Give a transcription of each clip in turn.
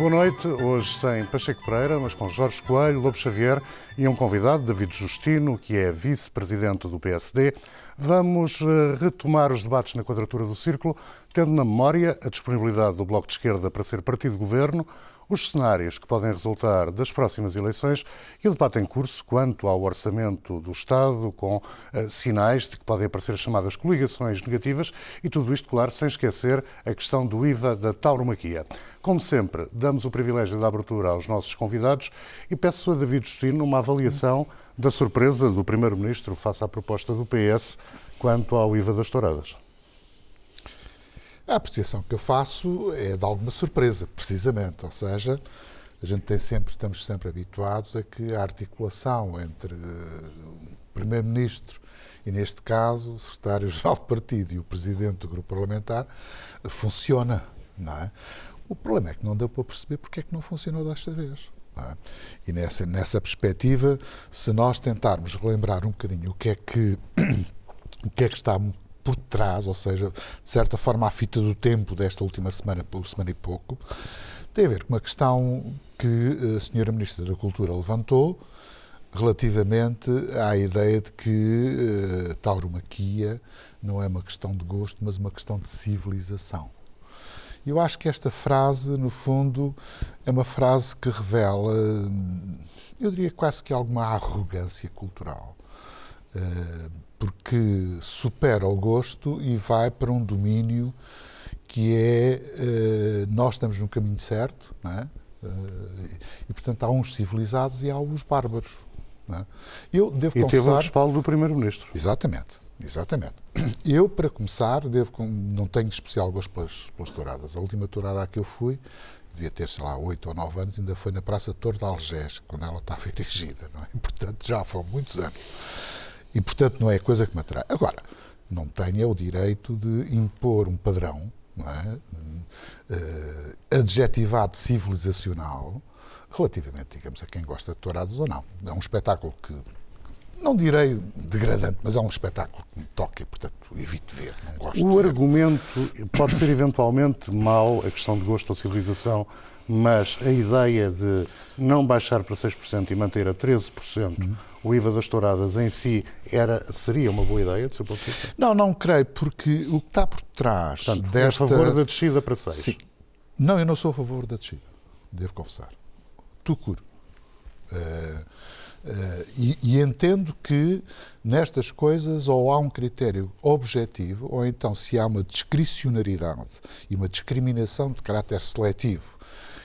Boa noite, hoje sem Pacheco Pereira, mas com Jorge Coelho, Lobo Xavier e um convidado, David Justino, que é vice-presidente do PSD. Vamos eh, retomar os debates na quadratura do círculo, tendo na memória a disponibilidade do Bloco de Esquerda para ser partido de governo, os cenários que podem resultar das próximas eleições e o debate em curso quanto ao orçamento do Estado, com uh, sinais de que podem aparecer chamadas coligações negativas e tudo isto, claro, sem esquecer a questão do IVA da tauromaquia. Como sempre, damos o privilégio da abertura aos nossos convidados e peço a David Justino uma avaliação da surpresa do Primeiro-Ministro face à proposta do PS quanto ao IVA das touradas. A apreciação que eu faço é de alguma surpresa, precisamente. Ou seja, a gente tem sempre, estamos sempre habituados a que a articulação entre eh, o Primeiro-Ministro e, neste caso, o Secretário-Geral do Partido e o Presidente do Grupo Parlamentar funciona, não é? O problema é que não deu para perceber porque é que não funcionou desta vez. É? E nessa, nessa perspectiva, se nós tentarmos relembrar um bocadinho o que é que, o que, é que está por trás, ou seja, de certa forma a fita do tempo desta última semana, por semana e pouco, tem a ver com uma questão que a Senhora Ministra da Cultura levantou relativamente à ideia de que uh, tauromaquia não é uma questão de gosto, mas uma questão de civilização. Eu acho que esta frase, no fundo, é uma frase que revela, eu diria quase que alguma arrogância cultural. Uh, porque supera o gosto e vai para um domínio que é uh, nós estamos no caminho certo, não é? Uh, e portanto há uns civilizados e há os bárbaros. É? Eu devo e confessar... teve o respaldo do primeiro-ministro. Exatamente, exatamente. Eu para começar devo não tenho especial gosto pelas, pelas touradas. A última tourada a que eu fui devia ter, sei lá, oito ou nove anos, ainda foi na Praça Torre de Algés, quando ela estava erigida, não é? Portanto, já foram muitos anos. E, portanto, não é coisa que me atrai. Agora, não tenho o direito de impor um padrão é? uh, adjetivado civilizacional relativamente, digamos, a quem gosta de tourados ou não. É um espetáculo que, não direi degradante, mas é um espetáculo que me toca e, portanto, evito ver, não gosto O argumento pode ser eventualmente mau, a questão de gosto ou civilização, mas a ideia de não baixar para 6% e manter a 13% uhum. O IVA das touradas em si era, seria uma boa ideia, do seu ponto de vista? Não, não creio, porque o que está por trás Portanto, desta... é a favor da descida para 6%? Sim. Não, eu não sou a favor da descida, devo confessar. Tu curo. Uh, uh, e, e entendo que nestas coisas ou há um critério objetivo, ou então se há uma discricionariedade e uma discriminação de caráter seletivo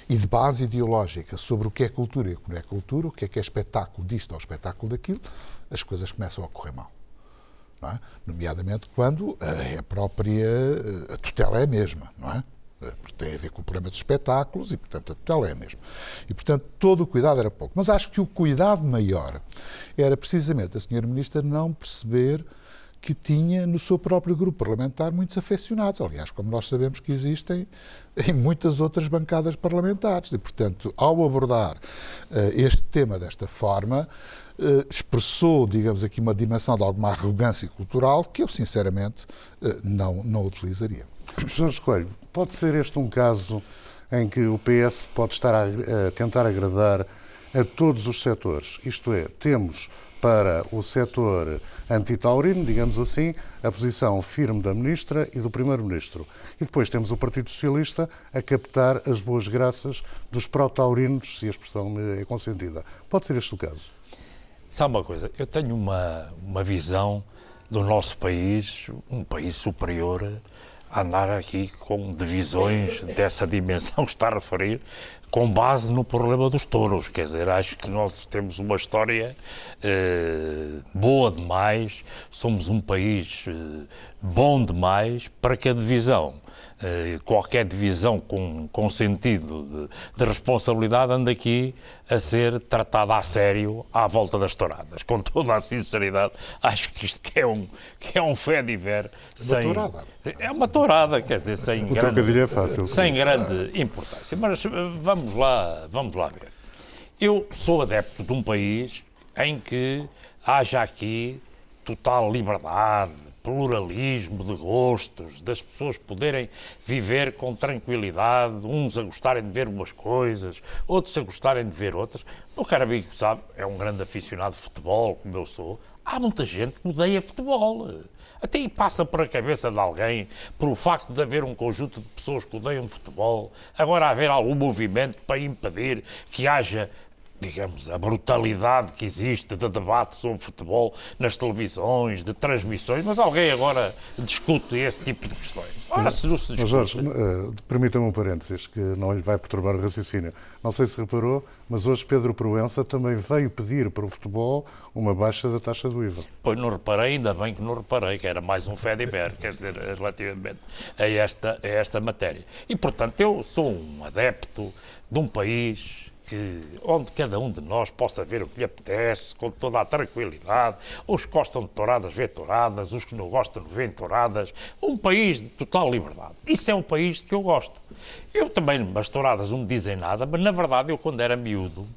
e de base ideológica sobre o que é cultura e o que não é cultura, o que é que é espetáculo disto ou espetáculo daquilo, as coisas começam a correr mal. É? Nomeadamente quando a própria a tutela é a mesma, não é? Porque tem a ver com o problema dos espetáculos e, portanto, a tutela é a mesma. E, portanto, todo o cuidado era pouco. Mas acho que o cuidado maior era precisamente a senhora Ministra não perceber que tinha no seu próprio grupo parlamentar muitos afeccionados. Aliás, como nós sabemos que existem em muitas outras bancadas parlamentares. E, portanto, ao abordar uh, este tema desta forma, uh, expressou, digamos aqui, uma dimensão de alguma arrogância cultural que eu, sinceramente, uh, não, não utilizaria. Jorge Coelho, pode ser este um caso em que o PS pode estar a, a tentar agradar a todos os setores? Isto é, temos para o setor antitaurino, digamos assim, a posição firme da Ministra e do Primeiro-Ministro. E depois temos o Partido Socialista a captar as boas graças dos pró-taurinos, se a expressão me é consentida. Pode ser este o caso? Sabe uma coisa, eu tenho uma, uma visão do nosso país, um país superior andar aqui com divisões dessa dimensão que está a referir, com base no problema dos touros. Quer dizer, acho que nós temos uma história eh, boa demais, somos um país eh, bom demais para que a divisão qualquer divisão com, com sentido de, de, responsabilidade anda aqui a ser tratada a sério à volta das touradas. Com toda a sinceridade, acho que isto que é um, que é um fé de ver. Sem, uma tourada. É uma tourada, quer dizer, sem, o grande, é fácil, sem grande importância. Mas eh, vamos lá, vamos lá ver. Eu sou adepto de um país em que haja aqui total liberdade, pluralismo de gostos, das pessoas poderem viver com tranquilidade, uns a gostarem de ver umas coisas, outros a gostarem de ver outras. O cara amigo sabe, é um grande aficionado de futebol, como eu sou. Há muita gente que odeia futebol. Até aí passa por a cabeça de alguém, por o facto de haver um conjunto de pessoas que odeiam futebol, agora haver algum movimento para impedir que haja digamos, a brutalidade que existe de debate sobre futebol nas televisões, de transmissões, mas alguém agora discute esse tipo de questões. Ora, se não se discute... Mas, Jorge, uh, permita-me um parênteses que não lhe vai perturbar o raciocínio. Não sei se reparou, mas hoje Pedro Proença também veio pedir para o futebol uma baixa da taxa do IVA. Pois não reparei, ainda bem que não reparei, que era mais um fé de ver, quer dizer, relativamente a esta, a esta matéria. E, portanto, eu sou um adepto de um país que, onde cada um de nós possa ver o que lhe apetece, com toda a tranquilidade. Os que gostam de touradas, vê touradas, os que não gostam, vê touradas. Um país de total liberdade. Isso é um país que eu gosto. Eu também, as touradas não me dizem nada, mas na verdade, eu quando era miúdo,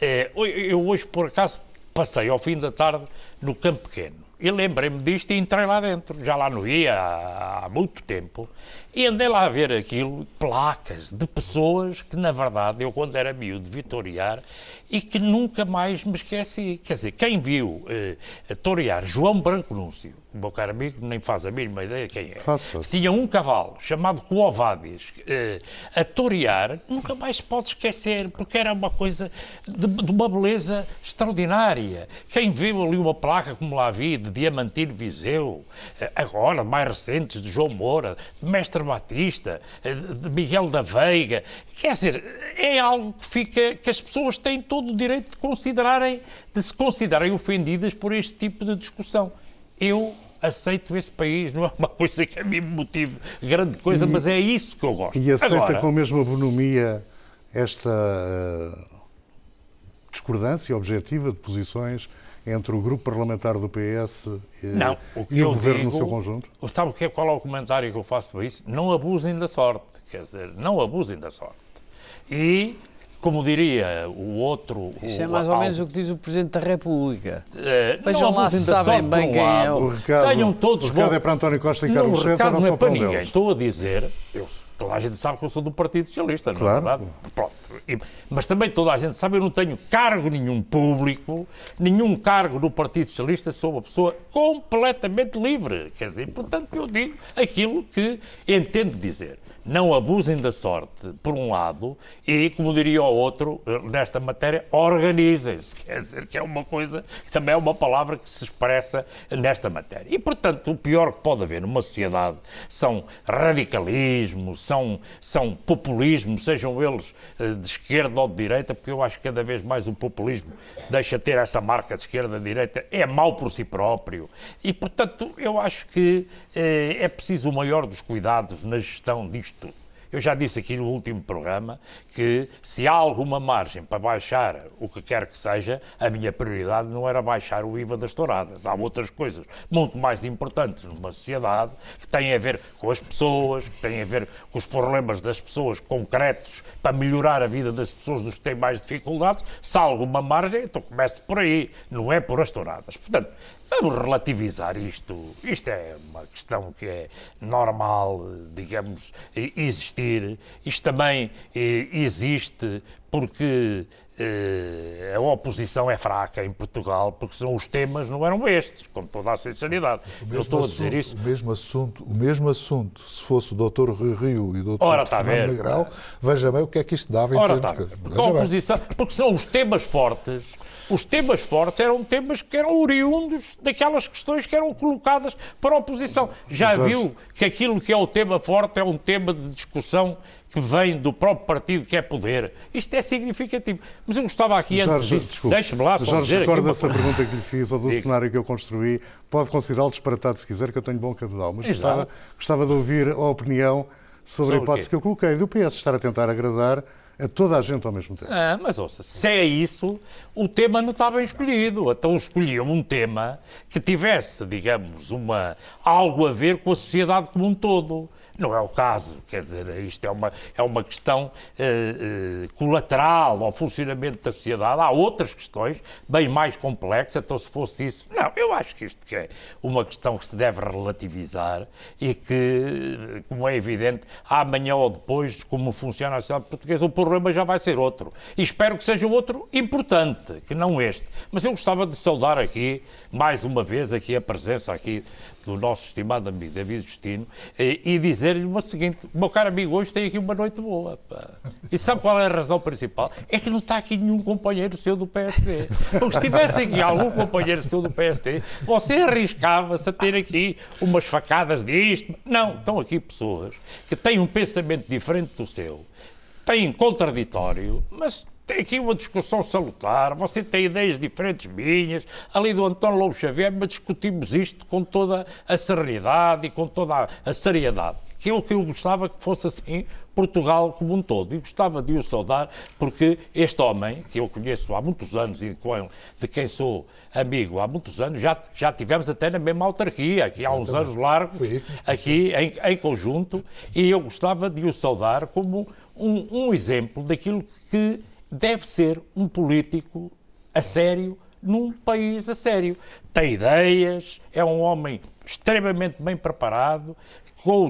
eh, eu hoje por acaso passei ao fim da tarde no Campo Pequeno. E lembrei-me disto e entrei lá dentro. Já lá não ia há, há muito tempo. E andei lá a ver aquilo, placas de pessoas que, na verdade, eu quando era miúdo vi torear e que nunca mais me esqueci. Quer dizer, quem viu eh, torear João Branco Núncio, o meu caro amigo nem faz a mínima ideia quem é, Faço. tinha um cavalo chamado Coovades eh, a torear, nunca mais se pode esquecer, porque era uma coisa de, de, uma beleza extraordinária. Quem viu ali uma placa como lá vi, de Diamantino Viseu, eh, agora, mais recentes, de João Moura, de Mestre Batista, eh, de Miguel da Veiga. Quer dizer, é algo que fica que as pessoas têm todo o direito de considerarem, de se considerarem ofendidas por este tipo de discussão. Eu aceito esse país, não é uma coisa que a mim me motive grande coisa, e, mas é isso que eu gosto. E aceita Agora, com a mesma bonomia esta uh, discordância objetiva de posições entre o grupo parlamentar do PS e, não, o, e o governo digo, no seu conjunto? Sabe o que é, qual é o comentário que eu faço para isso? Não abusem da sorte, quer dizer, não abusem da sorte. E como diria o outro. Isso o, é mais ou menos o que diz o Presidente da República. Uh, Vejam lá se sabem bem quem é o. o recado, Tenham todos o recado bom... é para António Costa e Carlos César, não, não é para ninguém. Deles. Estou a dizer, eu, toda a gente sabe que eu sou do Partido Socialista, não é verdade? Pronto. Mas também toda a gente sabe, eu não tenho cargo nenhum público, nenhum cargo no Partido Socialista, sou uma pessoa completamente livre. Quer dizer, portanto, eu digo aquilo que entendo dizer não abusem da sorte, por um lado, e, como diria o outro, nesta matéria, organizem-se. Quer dizer, que é uma coisa, que também é uma palavra que se expressa nesta matéria. E, portanto, o pior que pode haver numa sociedade são radicalismos, são, são populismos, sejam eles eh, de esquerda ou de direita, porque eu acho que cada vez mais o populismo deixa ter essa marca de esquerda-direita, é mau por si próprio. E, portanto, eu acho que eh, é preciso o maior dos cuidados na gestão disto Eu já disse aqui no último programa que se há alguma margem para baixar o que quer que seja, a minha prioridade não era baixar o IVA das touradas. Há outras coisas muito mais importantes numa sociedade que têm a ver com as pessoas, que têm a ver com os problemas das pessoas concretos para melhorar a vida das pessoas dos que têm mais dificuldades. Se há alguma margem, então comece por aí, não é por as touradas. Portanto, Vamos relativizar isto. Isto é uma questão que é normal, digamos, existir. Isto também eh, existe porque eh, a oposição é fraca em Portugal, porque são os temas não eram estes, com toda a sinceridade. Eu estou a dizer isso. O mesmo assunto, o mesmo assunto, se fosse o Dr. Rui Rio e o Dr. Ora, Fernando Negrão, veja bem o que é que isto dava em Ora, termos de... Porque, a oposição, porque são os temas fortes os temas fortes eram temas que eram oriundos daquelas questões que eram colocadas para a oposição. Já viu que aquilo que é o tema forte é um tema de discussão que vem do próprio partido que é poder. Isto é significativo. Mas eu gostava aqui Jorge, antes disso. Deixe-me lá só Jorge, dizer recorda-se a pergunta que lhe fiz ou do Digo. cenário que eu construí. Pode considerá-lo disparatado se quiser, que eu tenho bom cabedal. Mas gostava, gostava, de ouvir a opinião sobre, sobre a hipótese que eu coloquei do PS estar a tentar agradar a toda a gente ao mesmo tempo. Ah, mas ouça, se é isso, o tema não está bem escolhido. Então escolhiam um tema que tivesse, digamos, uma, algo a ver com a sociedade como um todo. Não é o caso. Quer dizer, isto é uma, é uma questão uh, uh, colateral ao funcionamento da sociedade. Há outras questões bem mais complexas, então se fosse isso. Não, eu acho que isto é uma questão que se deve relativizar e que, como é evidente, amanhã ou depois, como funciona a sociedade portuguesa, o problema já vai ser outro. E espero que seja outro importante, que não este. Mas eu gostava de saudar aqui, mais uma vez, aqui a presença aqui do nosso estimado amigo David Justino e, e dizer-lhe o seguinte: meu caro amigo, hoje tem aqui uma noite boa. Pá. E sabe qual é a razão principal? É que não está aqui nenhum companheiro seu do PSD. Porque se tivesse aqui algum companheiro seu do PSD, você arriscava-se a ter aqui umas facadas disto. Não, estão aqui pessoas que têm um pensamento diferente do seu, têm contraditório, mas tem aqui uma discussão salutar, você tem ideias diferentes minhas, ali do António Lobo Xavier, mas discutimos isto com toda a serenidade e com toda a seriedade. Que é o que eu gostava que fosse assim Portugal como um todo. E gostava de o saudar porque este homem, que eu conheço há muitos anos e com ele, de quem sou amigo há muitos anos, já, já tivemos até na mesma autarquia, aqui há uns anos largos, aqui em, em conjunto, e eu gostava de o saudar como um, um exemplo daquilo que deve ser um político a sério num país a sério. Tem ideias, é um homem extremamente bem preparado,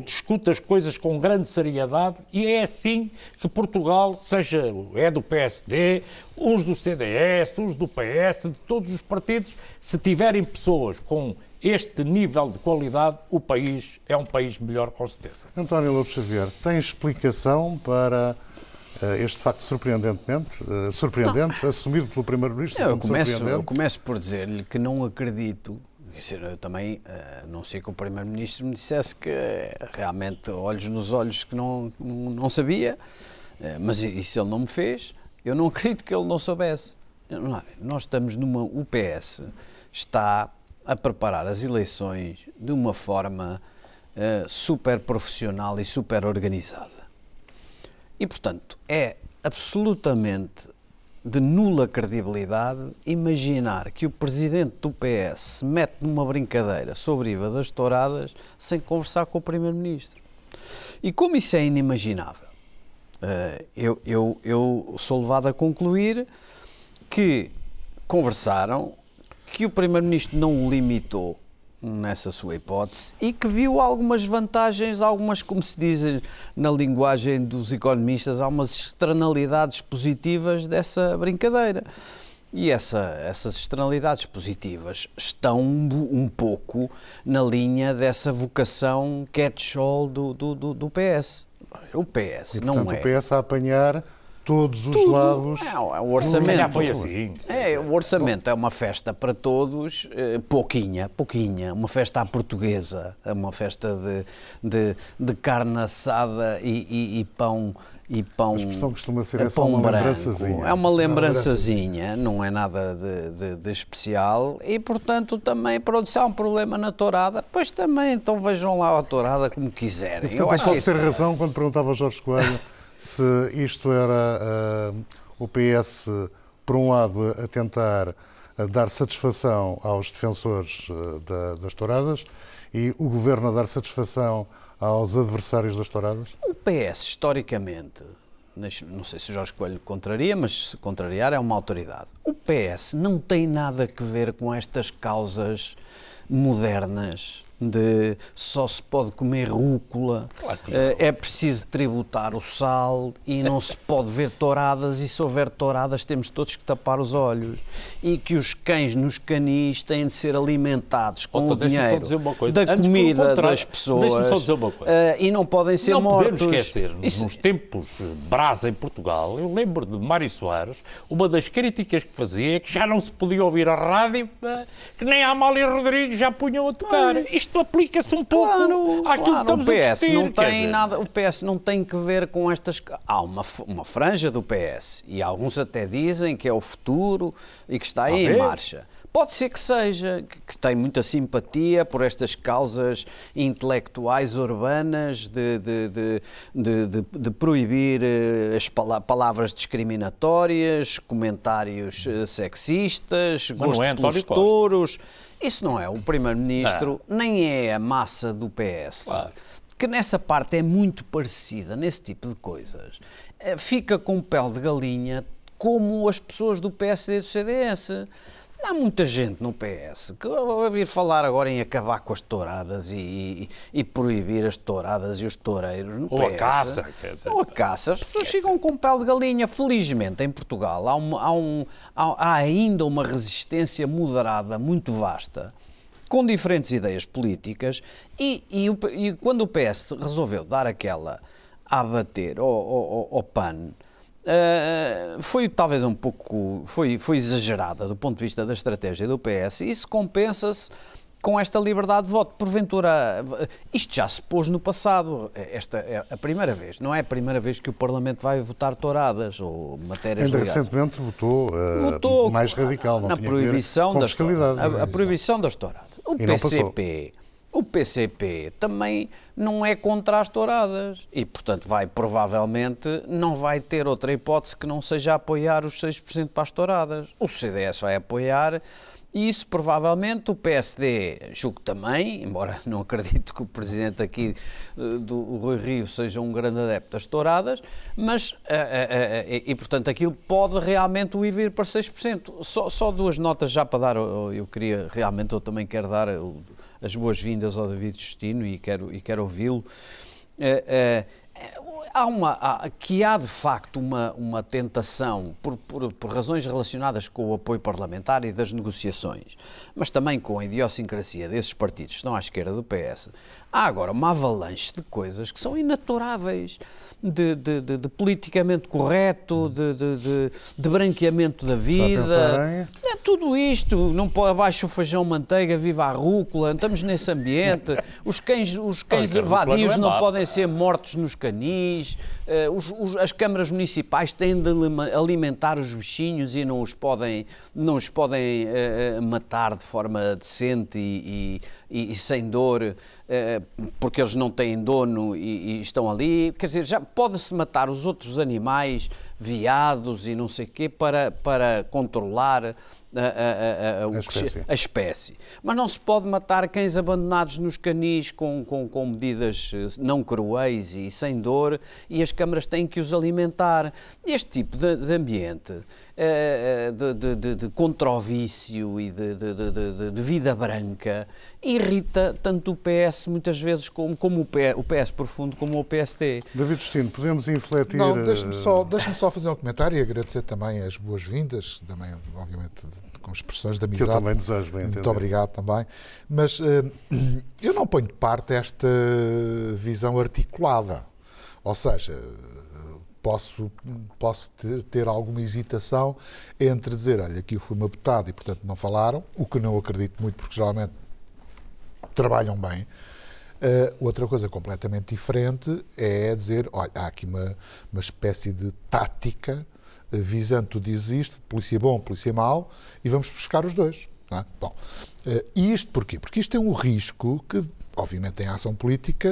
discute as coisas com grande seriedade e é assim que Portugal, seja é do PSD, os do CDS, os do PS, de todos os partidos, se tiverem pessoas com este nível de qualidade, o país é um país melhor com certeza. António Lopes Xavier, tem explicação para este facto surpreendentemente, uh, surpreendente, não. assumido pelo Primeiro-Ministro. Eu, começo, eu começo por dizer-lhe que não acredito. Eu também, uh, não sei que o Primeiro-Ministro me dissesse que realmente, olhos nos olhos, que não, não, sabia, mas isso ele não me fez. Eu não acredito que ele não soubesse. Nós estamos numa. UPS está a preparar as eleições de uma forma super profissional e super organizada e, portanto, é absolutamente de nula credibilidade imaginar que o presidente do PS se mete numa brincadeira sobre IVA das touradas sem conversar com o primeiro-ministro. E como isso é inimaginável, eh, eu, eu, eu sou levado a concluir que conversaram, que o primeiro-ministro não o limitou nessa sua hipótese e que viu algumas vantagens, algumas, como se diz na linguagem dos economistas, algumas externalidades positivas dessa brincadeira. E essa, essas externalidades positivas estão um, um pouco na linha dessa vocação catch-all do, do, do, do PS. O PS e, portanto, não é. o PS a apanhar todos os Tudo. lados. É, o orçamento. foi assim. É, o orçamento é uma festa para todos, eh, pouquinha, pouquinha, uma festa à portuguesa, é uma festa de, de, de carne assada e, e, e pão e pão. A expressão costuma ser essa, uma branco. lembrançazinha. É uma lembrançazinha, não é nada de, de, de, especial e, portanto, também, para se há um problema na tourada, pois também, então vejam lá a tourada como quiserem. Portanto, Eu acho posso ter razão quando perguntava ao Jorge Coelho se isto era uh, o PS, por um lado, a tentar a dar satisfação aos defensores uh, da, das touradas e o governo a dar satisfação aos adversários das touradas? O PS, historicamente, não sei se Jorge Coelho contraria, mas se contrariar é uma autoridade. O PS não tem nada a ver com estas causas modernas de só se pode comer rúcula, claro eh, é preciso tributar o sal e não se pode ver touradas e se houver touradas temos todos que tapar os olhos. E que os cães nos canis têm de ser alimentados com Outra, o dinheiro da Antes, comida das pessoas. uh, e não podem ser não mortos. Não podemos esquecer, Isso... nos tempos brasa em Portugal, eu lembro de Mário Soares, uma das críticas que fazia é que já não se podia ouvir a rádio, que nem a Amália Rodrigues já punham a tocar. Isto isto aplica-se um pouco claro, àquilo claro, que estamos o PS a discutir, não tem nada O PS não tem que ver com estas... Há uma, uma franja do PS e alguns até dizem que é o futuro e que está aí em marcha. Pode ser que seja, que tem muita simpatia por estas causas intelectuais urbanas de, de, de, de, de proibir eh, as palavras discriminatórias, comentários eh, sexistas, Mas gosto é pelos touros. Isso não é o Primeiro-Ministro, ah. nem é a massa do PS. Claro que nessa parte é muito parecida, nesse tipo de coisas, eh, fica com pele de galinha como as pessoas do PSD e do CDS. Há muita gente no PS que vai vir falar agora em acabar com as touradas e, e, e proibir as touradas e os toureiros no Ou PS. a caça. Quer dizer. Ou a caça. As pessoas ficam com pele de galinha. Felizmente, em Portugal, há, uma- há um- há- ainda uma resistência moderada muito vasta, com diferentes ideias políticas, e, e e quando o PS resolveu dar aquela a bater ao- ao PAN, eh, foi talvez um pouco foi, foi exagerada do ponto de vista da estratégia do PS e isso compensa-se com esta liberdade de voto. Porventura, isto já se pôs no passado. Esta é a primeira vez. Não é a primeira vez que o Parlamento vai votar touradas ou matérias Ainda ligadas. recentemente votou, eh, Votou mais radical, não na ver proibição fiscalidade. touradas. A, a proibição das touradas. O E. PCP, o PCP também não é contra as touradas e, portanto, vai provavelmente não vai ter outra hipótese que não seja apoiar os 6% para as touradas. O CDS vai apoiar e isso provavelmente o PSD, julgo também, embora não acredito que o presidente aqui eh, do Rui Rio seja um grande adepto das touradas, mas, eh, eh, eh, e, portanto aquilo pode realmente o ir vir para 6%. Só, só duas notas já para dar, eu eu queria realmente, eu também quero dar o- as boas-vindas ao David Justino e quero, e quero ouvi-lo. Eh, eh, há uma, há- que há de facto uma, uma tentação, por, por, por razões relacionadas com o apoio parlamentar e das negociações, mas também com a idiosincrasia desses partidos que estão à esquerda do PS, há agora uma avalanche de coisas que são inaturáveis, de, de, de- de politicamente correto, de, de, de, de branqueamento da vida. em- É? Tudo isto, não pode abaixo o feijão manteiga, viva a rúcula, estamos nesse ambiente. Os cães, os cães Olha, que a rúcula vadios não é não podem ser mortos nos canis, eh, os- os- as câmaras municipais têm de alimentar os bichinhos e não os podem, não os podem eh, matar de forma decente e, e- e- sem dor, eh, porque eles não têm dono e, e estão ali. Quer dizer, já pode-se matar os outros animais, veados e não sei o quê, para, para controlar a, a- a- espécie. a espécie. Mas não se pode matar cães abandonados nos canis com, com, com medidas eh, não cruéis e sem dor e as câmaras têm que os alimentar. Este tipo de, de ambiente, de, de, de, de contra o vício e de, de, de- de- de vida branca, irrita tanto o PS muitas vezes como, como o, P- o PS profundo como o PSD. David Justino, podemos infletir. Não, deixe-me eh, só, deixe só fazer um comentário e agradecer também as boas-vindas, também, obviamente, de- com expressões de Que eu amizade. também desejo bem Muito entender. obrigado também. Mas eh, eu não ponho de parte esta visão articulada. Ou seja, eh, posso, posso ter, ter alguma hesitação entre dizer, olha, aquilo foi uma botada e, portanto, não falaram, o que não acredito muito, porque geralmente trabalham bem. Uh, outra coisa completamente diferente é dizer, olha, há aqui uma, uma espécie de tática uh, visando, tu dizes isto, polícia bom, polícia mau, e vamos buscar os dois. é? Bom, uh, e isto porquê? Porque isto tem um risco que, obviamente, em ação política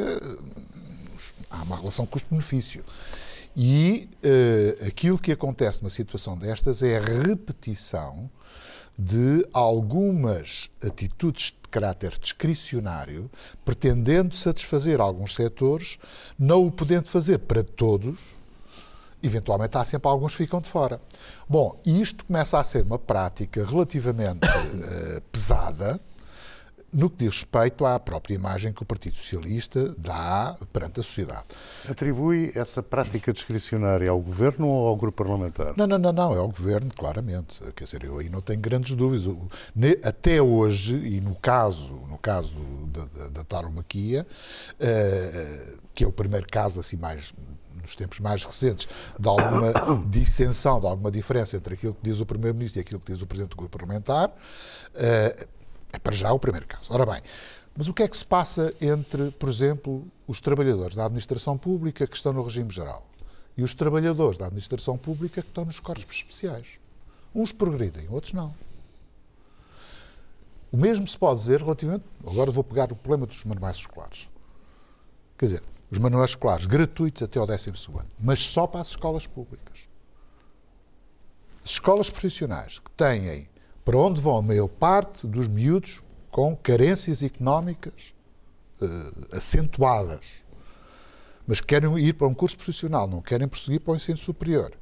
há uma relação custo-benefício. E uh, aquilo que acontece numa situação destas é a repetição de algumas atitudes de caráter discricionário, pretendendo satisfazer alguns setores, não o podendo fazer para todos, eventualmente há sempre alguns que ficam de fora. Bom, isto começa a ser uma prática relativamente eh, pesada no que diz respeito à própria imagem que o Partido Socialista dá perante a sociedade. Atribui essa prática discricionária ao governo ou ao grupo parlamentar? Não, não, não, não, é ao governo, claramente. Quer dizer, eu aí não tenho grandes dúvidas. Até hoje, e no caso, no caso da, da, da tauromaquia, eh, que é o primeiro caso assim mais nos tempos mais recentes, de alguma dissensão, de alguma diferença entre aquilo que diz o Primeiro-Ministro e aquilo que diz o Presidente do Grupo Parlamentar, eh, é para já o primeiro caso. Ora bem, mas o que é que se passa entre, por exemplo, os trabalhadores da administração pública que estão no regime geral e os trabalhadores da administração pública que estão nos corpos especiais? Uns progridem, outros não. O mesmo se pode dizer relativamente. Agora vou pegar o problema dos manuais escolares. Quer dizer, os manuais escolares gratuitos até ao 12 ano, mas só para as escolas públicas. As escolas profissionais que têm para onde vão a maior parte dos miúdos com carências económicas eh, acentuadas, mas querem ir para um curso profissional, não querem prosseguir para o ensino superior.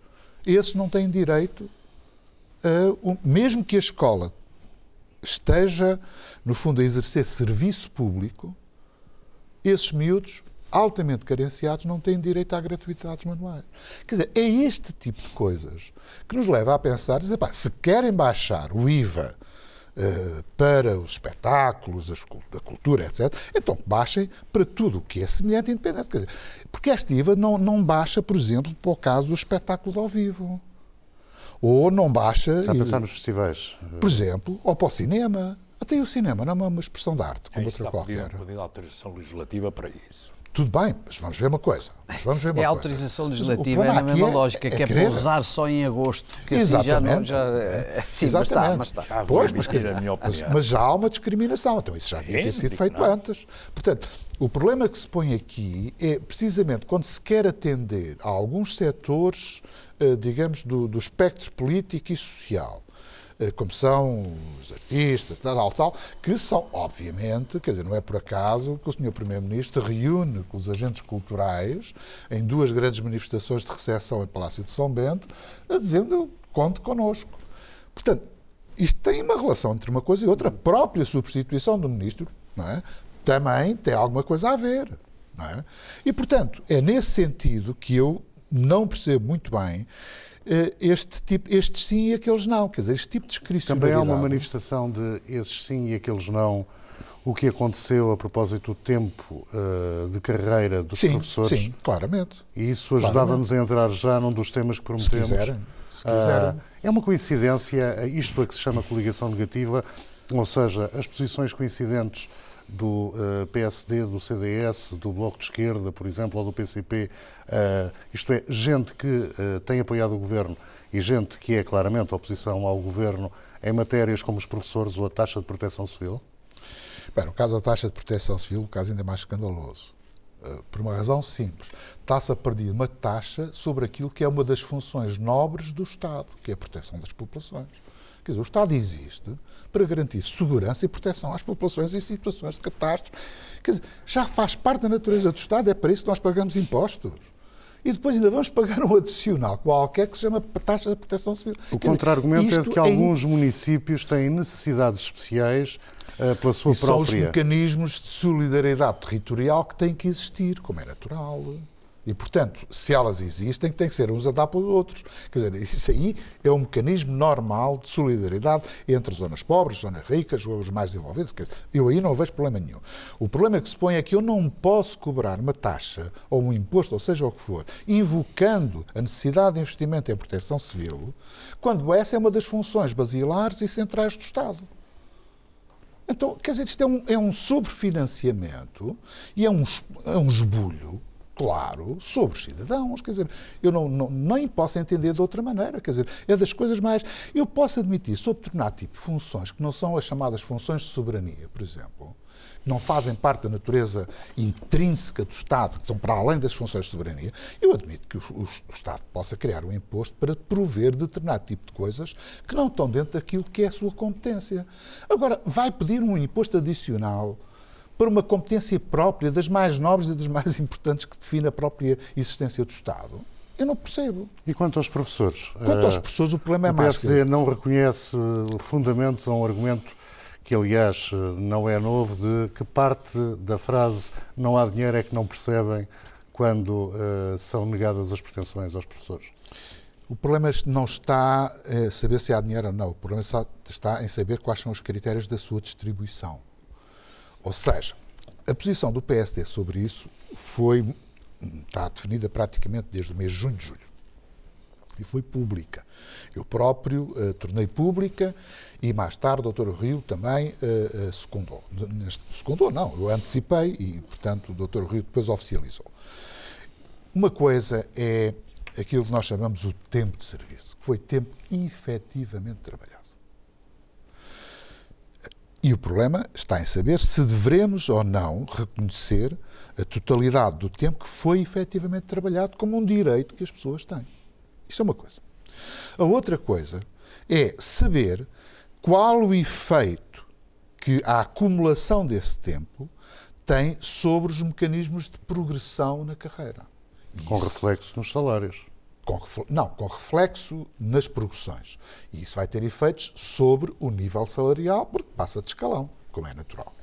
Esses não têm direito, a, mesmo que a escola esteja, no fundo, a exercer serviço público, esses miúdos altamente carenciados não têm direito à gratuidade dos manuais. Quer dizer, é este tipo de coisas que nos leva a pensar, dizer, pá, se querem baixar o IVA uh, para os espetáculos, a cultura, etc., então baixem para tudo o que é semelhante e independente. Quer dizer, porque este IVA não, não baixa, por exemplo, para o caso dos espetáculos ao vivo. Ou não baixa... Está a pensar nos festivais. Por exemplo, ou para o cinema. Até o cinema não é uma expressão de arte, como é, outra qualquer. Está pedindo autorização legislativa para isso. Tudo bem, mas vamos ver uma coisa. vamos ver uma é a autorização legislativa, é na mesma é, lógica, é que é, para usar só em agosto, que Exatamente. assim já não. Já, é, sim, Exatamente. Mas está, mas está. Pois, mas, dizer, mas, mas, já há uma discriminação, então isso já devia ter sido feito antes. Portanto, o problema que se põe aqui é precisamente quando se quer atender a alguns setores, eh, digamos, do, do espectro político e social como são os artistas, tal, tal, que são, obviamente, quer dizer, não é por acaso que o Sr. Primeiro-Ministro reúne com os agentes culturais em duas grandes manifestações de recepção em Palácio de São Bento, dizendo conte connosco. Portanto, isto tem uma relação entre uma coisa e outra. A própria substituição do Ministro não é, também tem alguma coisa a ver. É? E, portanto, é nesse sentido que eu não percebo muito bem eh, este tipo, estes sim e aqueles não. Quer dizer, este tipo de discricionalidade. Também há uma manifestação de esses sim e aqueles não. O que aconteceu a propósito do tempo uh, de carreira dos sim, professores. Sim, claramente. E isso ajudava-nos a entrar já num dos temas que prometemos. Se quiserem. Se quiserem. Uh, é uma coincidência, isto é que se chama coligação negativa, ou seja, as posições coincidentes do uh, eh, PSD, do CDS, do Bloco de Esquerda, por exemplo, ou do PCP, uh, eh, isto é, gente que uh, tem apoiado o governo e gente que é claramente oposição ao governo em matérias como os professores ou a taxa de proteção civil? Bem, no caso da taxa de proteção civil, o caso ainda é mais escandaloso. Por uma razão simples. Está-se a perder uma taxa sobre aquilo que é uma das funções nobres do Estado, que é a proteção das populações. Quer dizer, o Estado existe para garantir segurança e proteção às populações em situações de catástrofe. Quer dizer, já faz parte da natureza do Estado, é para isso que nós pagamos impostos. E depois ainda vamos pagar um adicional qualquer que se chama taxa de proteção civil. O contra-argumento é de que é alguns municípios têm necessidades especiais uh, pela sua e própria. São os mecanismos de solidariedade territorial que têm que existir, como é natural. E, portanto, se elas existem, têm que ser uns a dar para os outros. Quer dizer, isso aí é um mecanismo normal de solidariedade entre zonas pobres, zonas ricas, os mais desenvolvidos. Dizer, eu aí não vejo problema nenhum. O problema que se põe é que eu não posso cobrar uma taxa ou um imposto, ou seja o que for, invocando a necessidade de investimento em proteção civil, quando essa é uma das funções basilares e centrais do Estado. Então, quer dizer, isto é um, é um sobrefinanciamento e é um, é um esbulho claro, sobre os cidadãos. Quer dizer, eu não, não, nem posso entender de outra maneira. Quer dizer, é das coisas mais. Eu posso admitir, sob determinado tipo de funções, que não são as chamadas funções de soberania, por exemplo, não fazem parte da natureza intrínseca do Estado, que são para além das funções de soberania, eu admito que o, o, o Estado possa criar um imposto para prover determinado tipo de coisas que não estão dentro daquilo que é a sua competência. Agora, vai pedir um imposto adicional para uma competência própria, das mais nobres e das mais importantes que define a própria existência do Estado. Eu não percebo. E quanto aos professores? Quanto aos professores, o problema é mais. O PSD não reconhece fundamentos a um argumento que, aliás, não é novo, de que parte da frase não há dinheiro é que não percebem quando uh, são negadas as pretensões aos professores. O problema não está em saber se há dinheiro ou não. O problema está em saber quais são os critérios da sua distribuição. Ou seja, a posição do PSD sobre isso foi está definida praticamente desde o mês de junho de julho. E foi pública. Eu próprio uh, tornei pública e mais tarde o Dr. Rio também uh, uh, secundou. Secundou, não, eu antecipei e, portanto, o Dr. Rio depois oficializou. Uma coisa é aquilo que nós chamamos o tempo de serviço, que foi tempo efetivamente trabalhado. E o problema está em saber se devemos ou não reconhecer a totalidade do tempo que foi efetivamente trabalhado como um direito que as pessoas têm. Isto é uma coisa. A outra coisa é saber qual o efeito que a acumulação desse tempo tem sobre os mecanismos de progressão na carreira. Com isso, reflexo nos salários. Com, não, com reflexo nas progressões. E isso vai ter efeitos sobre o nível salarial, porque passa de escalão, como é natural.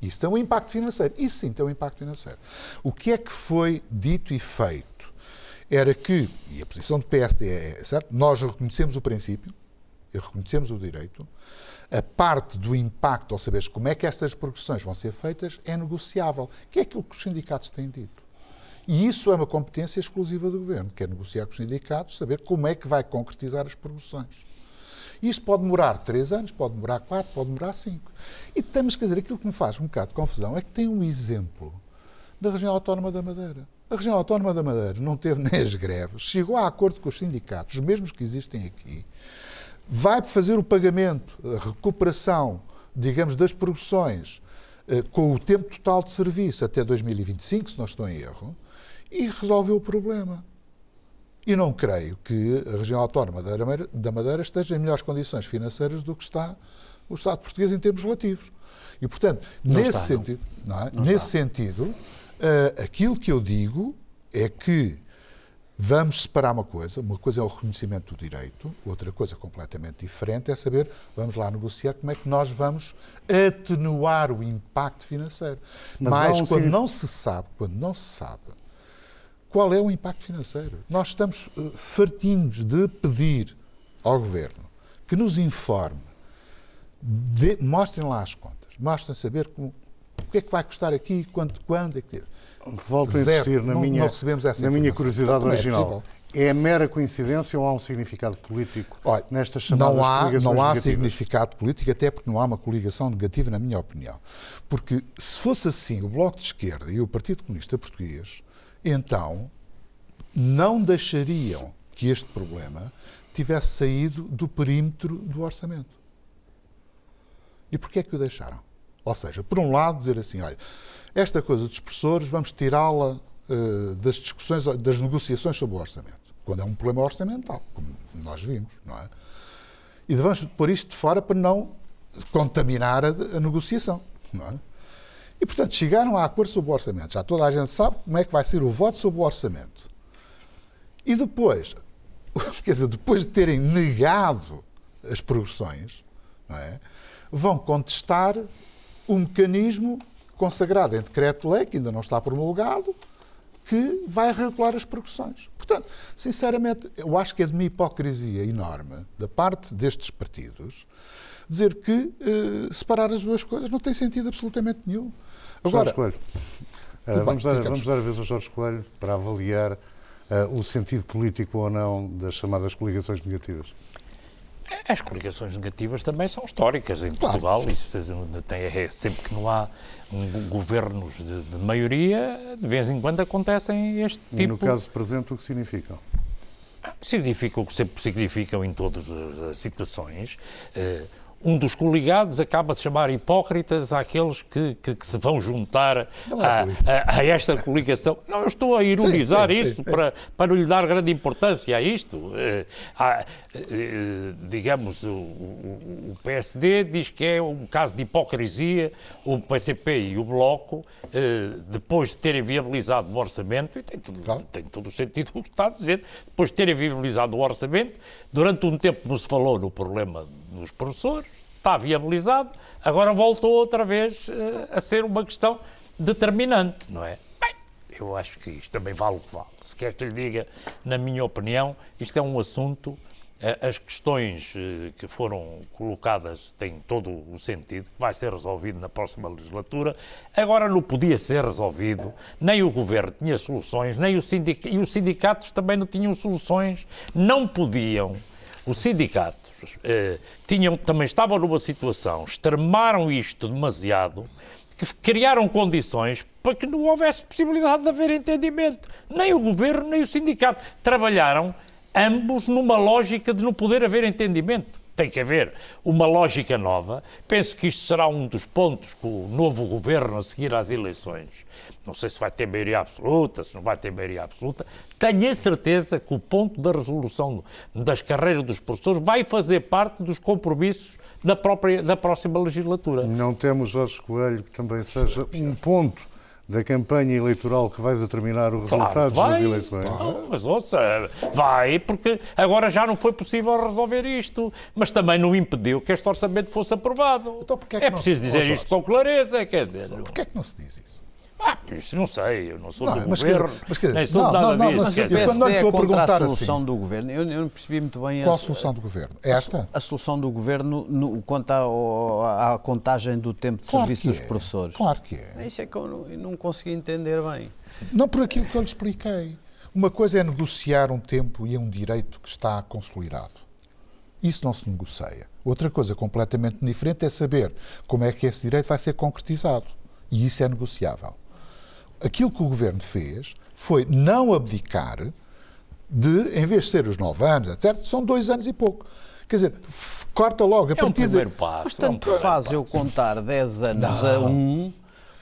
Isso tem um impacto financeiro. Isso sim tem um impacto financeiro. O que é que foi dito e feito? Era que, e a posição do PSD é certo, nós reconhecemos o princípio, reconhecemos o direito, a parte do impacto, ao saber como é que estas progressões vão ser feitas, é negociável, que é aquilo que os sindicatos têm dito. E isso é uma competência exclusiva do governo, que é negociar com os sindicatos, saber como é que vai concretizar as progressões. Isso pode demorar três anos, pode demorar quatro, pode demorar cinco. E temos que dizer, aquilo que me faz um bocado de confusão é que tem um exemplo da região autónoma da Madeira. A região autónoma da Madeira não teve nem as greves, chegou a acordo com os sindicatos, os mesmos que existem aqui, vai fazer o pagamento, a recuperação, digamos, das produções eh, com o tempo total de serviço até 2025, se não estou em erro, e resolveu o problema. E não creio que a região autónoma da Madeira esteja em melhores condições financeiras do que está o Estado português em termos relativos. E, portanto, não nesse está, sentido, não. Não é? nesse está. sentido uh, aquilo que eu digo é que vamos separar uma coisa. Uma coisa é o reconhecimento do direito, outra coisa completamente diferente é saber, vamos lá negociar como é que nós vamos atenuar o impacto financeiro. Mas, Mas quando não se sabe, quando não se sabe qual é o impacto financeiro? Nós estamos uh, fartinhos de pedir ao Governo que nos informe, de, mostrem lá as contas, mostrem saber como, o que é que vai custar aqui, quanto, quando é que... Volto a insistir na, não, minha, não na minha curiosidade original. É, é mera coincidência ou há um significado político Olha, nestas chamadas não há, Não há negativas? significado político, até porque não há uma coligação negativa, na minha opinião. Porque se fosse assim, o Bloco de Esquerda e o Partido Comunista Português então não deixariam que este problema tivesse saído do perímetro do orçamento. E porquê é que o deixaram? Ou seja, por um lado, dizer assim, olha, esta coisa dos professores vamos tirá-la uh, das discussões, das negociações sobre o orçamento, quando é um problema orçamental, como nós vimos, não é? E devemos pôr isto de fora para não contaminar a, a negociação, não é? E, portanto, chegaram a acordo sobre o orçamento. Já toda a gente sabe como é que vai ser o voto sobre o orçamento. E depois, quer dizer, depois de terem negado as progressões, é? vão contestar o mecanismo consagrado em decreto-lei, que ainda não está promulgado, que vai regular as progressões. Portanto, sinceramente, eu acho que é de uma hipocrisia enorme da parte destes partidos dizer que eh, separar as duas coisas não tem sentido absolutamente nenhum. Agora, Jorge Coelho, uh, vamos, dar, vamos dar a vez ao Jorge Coelho para avaliar uh, o sentido político ou não das chamadas coligações negativas. As coligações negativas também são históricas em Portugal. Claro. Isso tem, é, sempre que não há um, governos de, de, maioria, de vez em quando acontecem este tipo... E no caso presente, o que significam? Significa o que sempre significam em todas as situações. Uh, um dos coligados acaba de chamar hipócritas àqueles que, que, que se vão juntar é a, a, a, esta coligação. Não, eu estou a ironizar sim, sim, isso sim. Para, para lhe dar grande importância a isto. Eh, há, eh, digamos, o, o, PSD diz que é um caso de hipocrisia, o PCP e o Bloco, eh, depois de terem viabilizado o orçamento, e tem, tudo, claro. tem todo o sentido o que está a dizer, depois de terem viabilizado o orçamento, durante um tempo não se falou no problema dos professores, está viabilizado, agora voltou outra vez uh, a ser uma questão determinante, não é? Bem, eu acho que isto também vale o que vale. Se quer que lhe diga, na minha opinião, isto é um assunto, as questões uh, que foram colocadas têm todo o sentido, vai ser resolvido na próxima legislatura, agora não podia ser resolvido, nem o Governo tinha soluções, nem sindic... e os sindicatos também não tinham soluções, não podiam os sindicatos eh, tinham, também estavam numa situação, extremaram isto demasiado, que criaram condições para que não houvesse possibilidade de haver entendimento. Nem o governo, nem o sindicato. Trabalharam ambos numa lógica de não poder haver entendimento. Tem que haver uma lógica nova. Penso que isto será um dos pontos que o novo governo, a seguir às eleições, não sei se vai ter maioria absoluta, se não vai ter maioria absoluta. Tenho a certeza que o ponto da resolução das carreiras dos professores vai fazer parte dos compromissos da, própria, da próxima legislatura. Não temos, Jorge Coelho, que também seja um ponto da campanha eleitoral que vai determinar os Claro, resultados vai. das eleições? Não, mas ouça, vai, porque agora já não foi possível resolver isto, mas também não impediu que este orçamento fosse aprovado. Então é que é não preciso se- dizer Oh, isto com clareza, quer dizer. Porquê é que não se diz isso? Ah, isso não sei, eu não sou Não, do mas quer governo, dizer- mas quer dizer, nem sou não, nada não, não, disso. mas quer eu quando não é estou a contra a perguntar solução assim. do governo. Eu, eu não percebi muito bem Qual a a, solução do governo? Esta? a solução do governo no, quanto à, contagem do tempo de Claro serviço dos é. professores. Claro que é. Isso é que eu não, eu não consegui entender bem. Não por aquilo que eu lhe expliquei. Uma coisa é negociar um tempo e um direito que está consolidado. Isso não se negocia. Outra coisa completamente diferente é saber como é que esse direito vai ser concretizado. E isso é negociável. Aquilo que o governo fez foi não abdicar de, em vez de ser os nove anos, etc., são dois anos e pouco. Quer dizer, corta logo a É um partir de. primeiro passo. Mas é um tanto primeiro faz passo. eu contar 10 anos a 1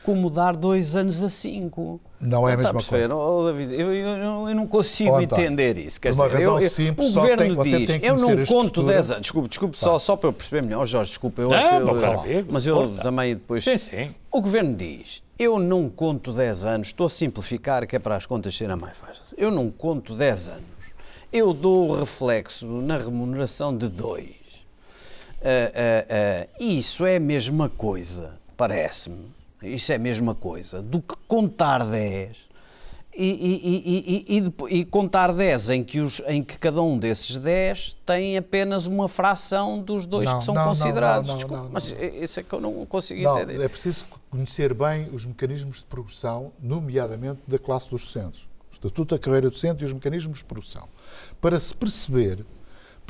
como dar 2 anos a 5. Não é a mesma perceber? coisa. Oh, David, eu, eu- eu- não consigo entender isso. Quer dizer, razão eu- simples, o só governo tem- diz, tem que eu não conto estrutura. 10 anos. Desculpe, desculpe só, só para eu perceber melhor. Jorge, desculpa, eu, Não, eu- amigo, mas eu também depois. Sim, sim. O governo diz, eu não conto 10 anos, estou a simplificar que é para as contas serem mais fáceis. Eu não conto 10 anos. Eu dou o reflexo na remuneração de 2. e isso é a mesma coisa, parece-me. Isso é a mesma coisa do que contar 10 e, e- e- e- contar 10 em que, os, em que cada um desses 10 tem apenas uma fração dos dois Não, que são não, considerados. não, não. mas isso é que eu não consigo entender. é preciso conhecer bem os mecanismos de progressão, nomeadamente da classe dos docentes. O Estatuto da Carreira Docente e os mecanismos de progressão. Para se perceber,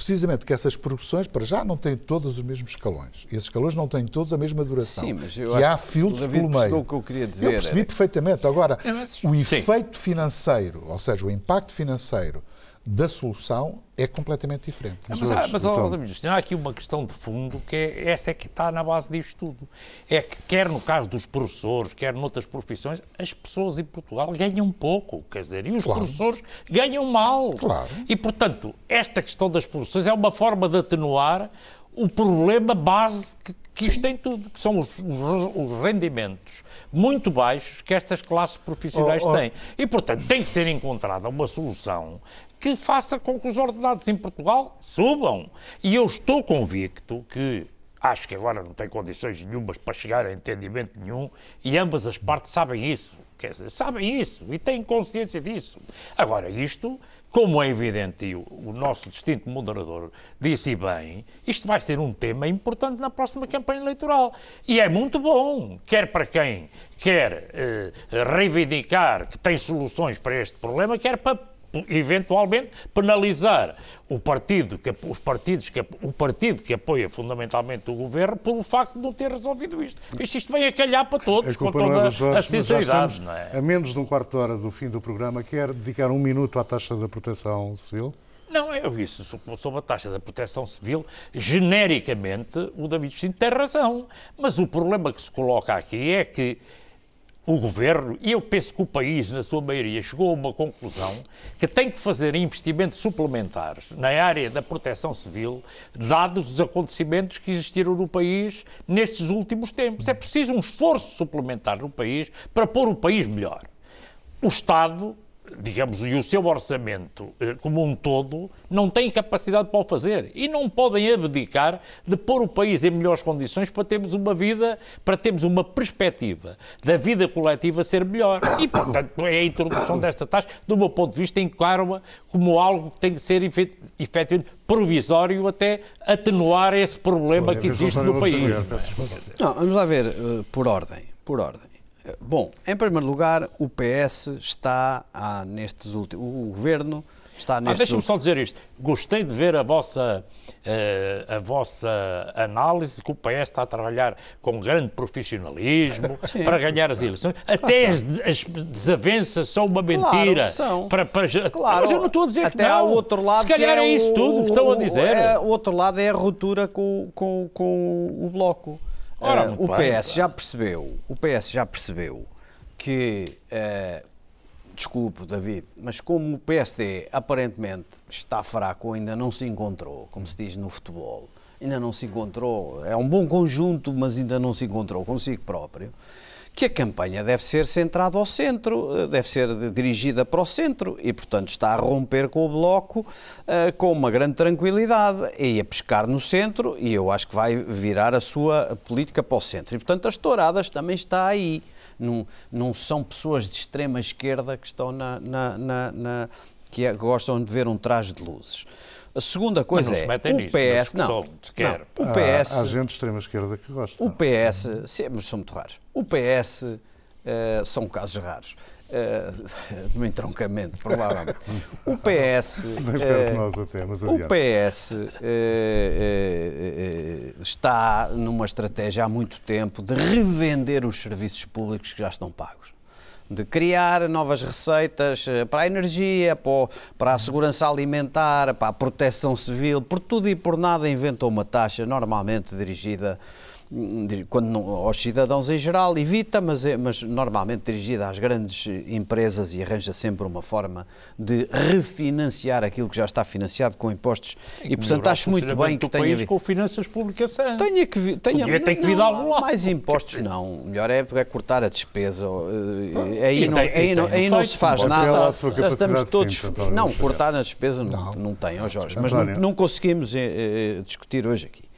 precisamente, que essas progressões, para já, não têm todos os mesmos escalões. Esses escalões não têm todos a mesma duração. Sim, mas eu que acho há filtros pelo meio. o que eu queria dizer, Eu percebi era- perfeitamente. Agora, o Sim. efeito financeiro, ou seja, o impacto financeiro da solução é completamente diferente. Mas, há, mas ó, então- David Justino, há aqui uma questão de fundo que é, essa é que está na base disto tudo. É que, quer no caso dos professores, quer noutras profissões, as pessoas em Portugal ganham pouco, quer dizer, e os Claro. professores ganham mal. Claro. E, portanto, esta questão das profissões é uma forma de atenuar o problema base que, que isto tem tudo, que são os, os- os rendimentos muito baixos que estas classes profissionais Oh, oh. têm. E, portanto, tem que ser encontrada uma solução que faça com que os ordenados em Portugal subam. E eu estou convicto que, acho que agora não tem condições nenhumas para chegar a entendimento nenhum, e ambas as partes sabem isso. Quer dizer, sabem isso e têm consciência disso. Agora, isto, como é evidente, e o, nosso distinto moderador disse bem, isto vai ser um tema importante na próxima campanha eleitoral. E é muito bom, quer para quem quer eh, reivindicar que tem soluções para este problema, quer para eventualmente penalizar o partido que, os partidos que, o partido que apoia fundamentalmente o governo pelo facto de não ter resolvido isto. Isto, isto vem a calhar para todos, A com é toda Jorge, a mas já sinceridade. estamos é? a menos de um quarto de hora do fim do programa. Quer dedicar um minuto à taxa da proteção civil? Não, eu isso sobre- sobre a taxa da proteção civil, genericamente, o David Justino tem razão. Mas o problema que se coloca aqui é que o governo, e eu penso que o país, na sua maioria, chegou a uma conclusão que tem que fazer investimentos suplementares na área da proteção civil, dados os acontecimentos que existiram no país nestes últimos tempos. É preciso um esforço suplementar no país para pôr o país melhor. O Estado, digamos, e o seu orçamento eh, como um todo, não tem capacidade para o fazer. E não podem abdicar de pôr o país em melhores condições para termos uma vida, para termos uma perspectiva da vida coletiva ser melhor. E, portanto, é a introdução desta taxa, do meu ponto de vista, encaro-a como algo que tem que ser efet- efetivamente provisório até atenuar esse problema Olha, que existe no país. Não, vamos lá ver, eh, por ordem, por ordem. Bom, em primeiro lugar, o PS está ah, nestes últimos. O governo está Ah, nestes Deixa-me últimos. só dizer isto. Gostei de ver a vossa, eh, a vossa análise, que o PS está a trabalhar com grande profissionalismo para ganhar as eleições. Até as, as desavenças são uma mentira. que são. Para, para- Claro, Mas eu não estou a dizer que até não. há o outro lado Se calhar que é, isso o- tudo que estão a dizer. é, o outro lado é a ruptura com, com, com o Bloco. Ora, muito o PS já percebeu, o PS já percebeu que, eh, desculpe David, mas como o PSD aparentemente está fraco, ainda não se encontrou, como se diz no futebol, ainda não se encontrou, é um bom conjunto, mas ainda não se encontrou consigo próprio, que a campanha deve ser centrada ao centro, eh, deve ser dirigida para o centro e, portanto, está a romper com o Bloco uh, com uma grande tranquilidade e a pescar no centro e eu acho que vai virar a sua política para o centro. E, portanto, as touradas também está aí. Não, não são pessoas de extrema esquerda que estão na, na, na, na que é, gostam de ver um traje de luzes. A segunda coisa é o nisso, PS, não, não, o PS, há, há gente de extrema esquerda que gosta. O PS, sim, mas são muito raros. O PS uh, eh, são casos raros. Uh, no entroncamento, provavelmente. O PS. Uh, nós até, mas o PS uh, está numa estratégia há muito tempo de revender os serviços públicos que já estão pagos de criar novas receitas eh, para a energia, para a segurança alimentar, para a proteção civil, por tudo e por nada inventam uma taxa normalmente dirigida quando não, aos cidadãos em geral, evita, mas, é, mas normalmente dirigida às grandes empresas e arranja sempre uma forma de refinanciar aquilo que já está financiado com impostos. E, e portanto, acho muito bem que tenha. País com finanças públicas sãs. Tenha que. Tenha, tem que vir de algum lado. Mais impostos não. Melhor é, é cortar a despesa. Eh, aí não, aí não, aí não se faz nada. estamos todos. não, cortar a despesa não, não, tem, ó Jorge. Mas não, não conseguimos eh, eh, discutir hoje aqui.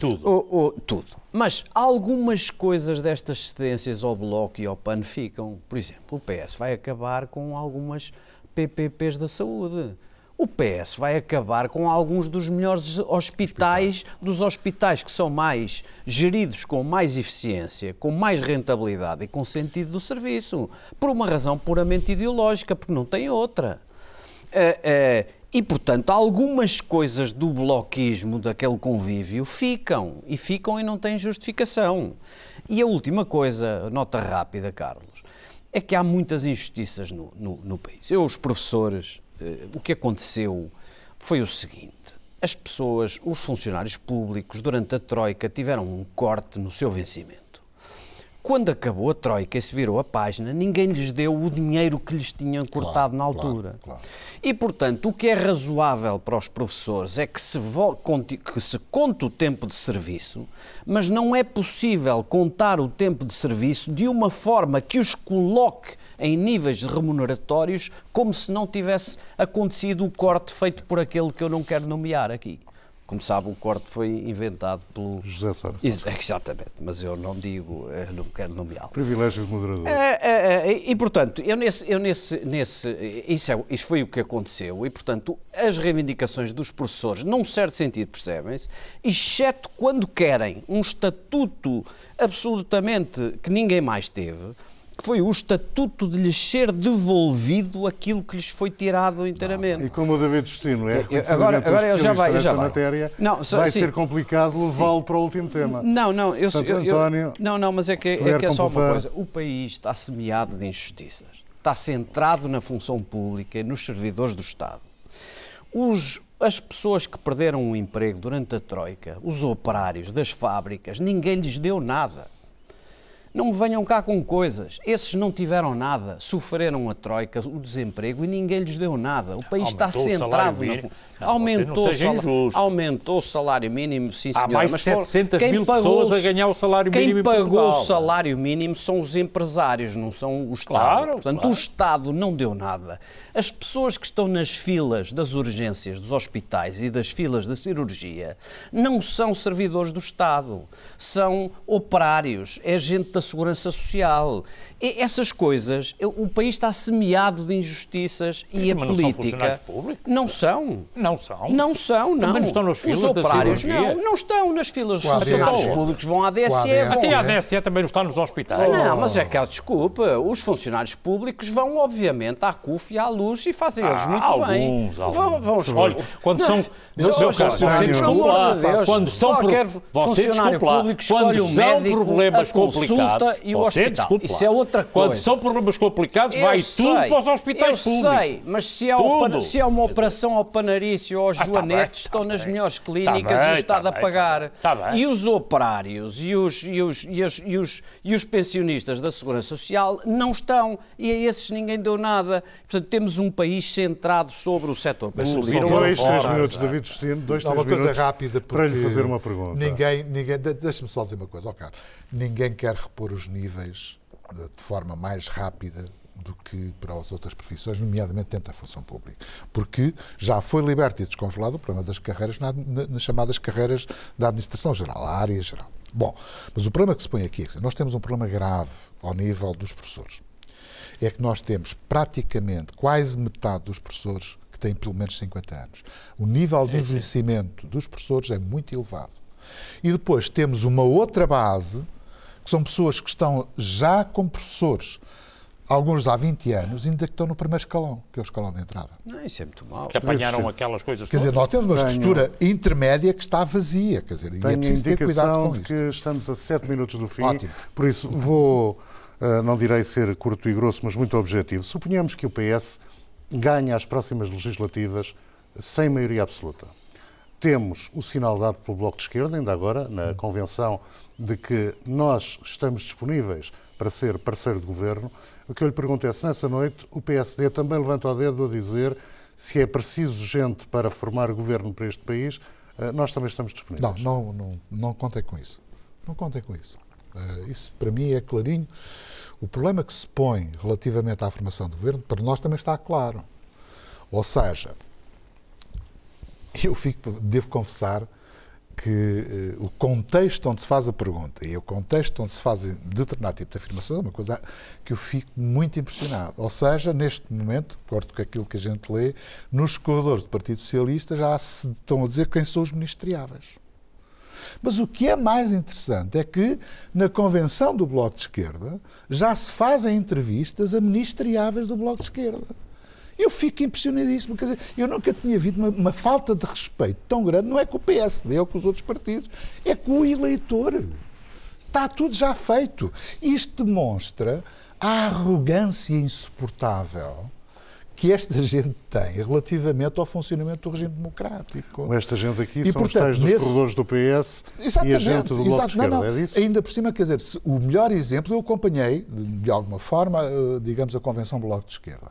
Tudo. Tudo. Mas algumas coisas destas cedências ao Bloco e ao PAN ficam. Por exemplo, o PS vai acabar com algumas PPPs da saúde. O PS vai acabar com alguns dos melhores hospitais, dos hospitais que são mais geridos com mais eficiência, com mais rentabilidade e com sentido do serviço, por uma razão puramente ideológica, porque não tem outra. Uh, uh, e, portanto, algumas coisas do bloquismo, daquele convívio, ficam. E ficam e não têm justificação. E a última coisa, nota rápida, Carlos, é que há muitas injustiças no, no, no país. Eu, os professores, eh, o que aconteceu foi o seguinte: as pessoas, os funcionários públicos, durante a Troika, tiveram um corte no seu vencimento. Quando acabou a Troika e se virou a página, ninguém lhes deu o dinheiro que lhes tinham cortado claro, na altura. Claro, claro. E, portanto, o que é razoável para os professores é que se, que se conte o tempo de serviço, mas não é possível contar o tempo de serviço de uma forma que os coloque em níveis remuneratórios como se não tivesse acontecido o corte feito por aquele que eu não quero nomear aqui. Como sabe, o corte foi inventado pelo. José Soares. Exatamente, mas eu não digo, eu não quero nomeá-lo. Privilégio de moderador. É, é, é, e, portanto, eu nesse, eu nesse, nesse isso, é, isso foi o que aconteceu, e, portanto, as reivindicações dos professores, num certo sentido, percebem-se, exceto quando querem um estatuto absolutamente que ninguém mais teve que foi o estatuto de lhes ser devolvido aquilo que lhes foi tirado inteiramente. Não, e como o David Destino é agora, agora ele já vai, já vai. matéria, não, só, vai sim, ser complicado levá-lo para o último tema. Não, não, eu, Portanto, eu, António, não, não, mas é que, é, que é só uma coisa. O país está semeado de injustiças. Está centrado na função pública e nos servidores do Estado. Os, as pessoas que perderam o emprego durante a Troika, os operários das fábricas, ninguém lhes deu nada. Não me venham cá com coisas. Esses não tiveram nada, sofreram a troika, o desemprego e ninguém lhes deu nada. O país aumentou está centrado na. Não, aumentou, o salário, aumentou o salário mínimo, sim senhor. Há mais de 700 mil pessoas a ganhar o salário mínimo Quem pagou o salário mínimo são os empresários, não são o Estado. Claro, Portanto, claro. o Estado não deu nada. As pessoas que estão nas filas das urgências dos hospitais e das filas da cirurgia não são servidores do Estado, são operários, é gente da da segurança social. E essas coisas, o país está semeado de injustiças e, e a política. Não são, não são. Não são. não. Também não estão nas filas Os operários não, não estão nas filas. Os funcionários públicos vão à DSE. Até a DSE também não está nos hospitais. Não, mas é que, desculpa, os funcionários públicos vão, obviamente, à CUF e à luz e fazem eles muito alguns, bem. Alguns. Vão, vão Olha, quando são. Meu caro, você desculpa lá. Quando são. Qualquer funcionário público escolhe o médico, problemas complicados consulta e o Você, hospital. Isso é outra coisa. Quando são problemas complicados, eu vai sei, tudo para os hospitais eu públicos. Eu sei, mas se há, se há uma operação ao Panarício ou aos ah, Joanetes, tá estão tá nas bem. melhores clínicas tá e o Estado tá a pagar. Tá e os operários e os, e, os, e, os, e, os, e os pensionistas da Segurança Social não estão. E a esses ninguém deu nada. Portanto, temos um país centrado sobre o setor público. Dois, três minutos, David Justino, dois, três minutos. Uma coisa rápida para lhe fazer uma pergunta. Ninguém, ninguém deixe-me só dizer uma coisa, ó oh, cara. Ninguém quer repor os níveis de forma mais rápida do que para as outras profissões, nomeadamente dentro da função pública. Porque já foi liberto e descongelado o problema das carreiras na, na, nas chamadas carreiras da administração geral, a área geral. Bom, mas o problema que se põe aqui é que nós temos um problema grave ao nível dos professores. É que nós temos praticamente quase metade dos professores que têm pelo menos 50 anos. O nível de envelhecimento dos professores é muito elevado. E depois temos uma outra base, que são pessoas que estão já como professores, alguns há 20 anos, ainda que estão no primeiro escalão, que é o escalão de entrada. Não, isso é muito mal. Que apanharam aquelas coisas Quer dizer, nós temos uma estrutura intermédia que está vazia. Quer dizer, e é Tenho preciso ter cuidado com de isto. que estamos a 7 minutos do fim, Ótimo. por isso vou, eh, não direi ser curto e grosso, mas muito objetivo. Suponhamos que o PS ganha as próximas legislativas sem maioria absoluta. Temos o sinal dado pelo Bloco de Esquerda, ainda agora, na convenção, de que nós estamos disponíveis para ser parceiro de governo. O que eu lhe pergunto é se nessa noite o PSD também levanta o dedo a dizer se é preciso gente para formar governo para este país, eh, nós também estamos disponíveis. Não, não, não, não contem com isso. Não contem com isso. Eh, isso, para mim, é clarinho. O problema que se põe relativamente à formação do governo, para nós também está claro. Ou seja, eu fico, devo confessar que eh, o contexto onde se faz a pergunta e o contexto onde se faz determinado tipo de afirmação é uma coisa que eu fico muito impressionado. Ou seja, neste momento, corto com aquilo que a gente lê, nos corredores do Partido Socialista já se estão a dizer quem são os ministriáveis. Mas o que é mais interessante é que na convenção do Bloco de Esquerda já se fazem entrevistas a ministriáveis do Bloco de Esquerda. Eu fico impressionadíssimo. Quer dizer, eu nunca tinha visto uma, uma falta de respeito tão grande, não é com o PSD ou com os outros partidos, é com o eleitor. Está tudo já feito. Isto demonstra a arrogância insuportável que esta gente tem relativamente ao funcionamento do regime democrático. Com esta gente aqui E, são os portanto, tais dos nesse- corredores do PS e a gente do Bloco de Esquerda, Não, não. é disso? Ainda por cima, quer dizer, se- o melhor exemplo, eu acompanhei, de, alguma forma, eh, digamos, a Convenção do Bloco de Esquerda.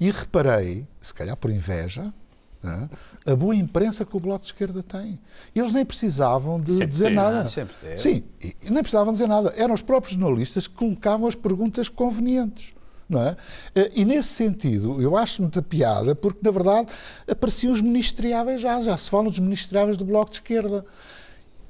E reparei, se calhar por inveja, né, a boa imprensa que o Bloco de Esquerda tem. Eles nem precisavam de Sempre dizer teve, nada. não? Sempre teve. Sim, e e nem precisavam dizer nada. Eram os próprios jornalistas que colocavam as perguntas convenientes. Não é? Eh, E nesse sentido, eu acho muita piada, porque na verdade apareciam os ministriáveis já, já se falam dos ministriáveis do Bloco de Esquerda.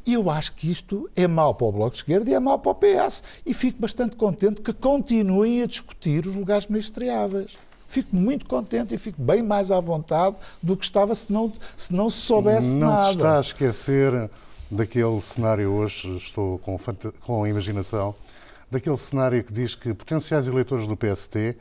E eu acho que isto é mau para o Bloco de Esquerda e é mau para o PS. E fico bastante contente que continuem a discutir os lugares ministriáveis. Fico muito contente e fico bem mais à vontade do que estava se não se, não se soubesse não nada. se está a esquecer daquele cenário hoje, estou com, com imaginação, daquele cenário que diz que potenciais eleitores do PST,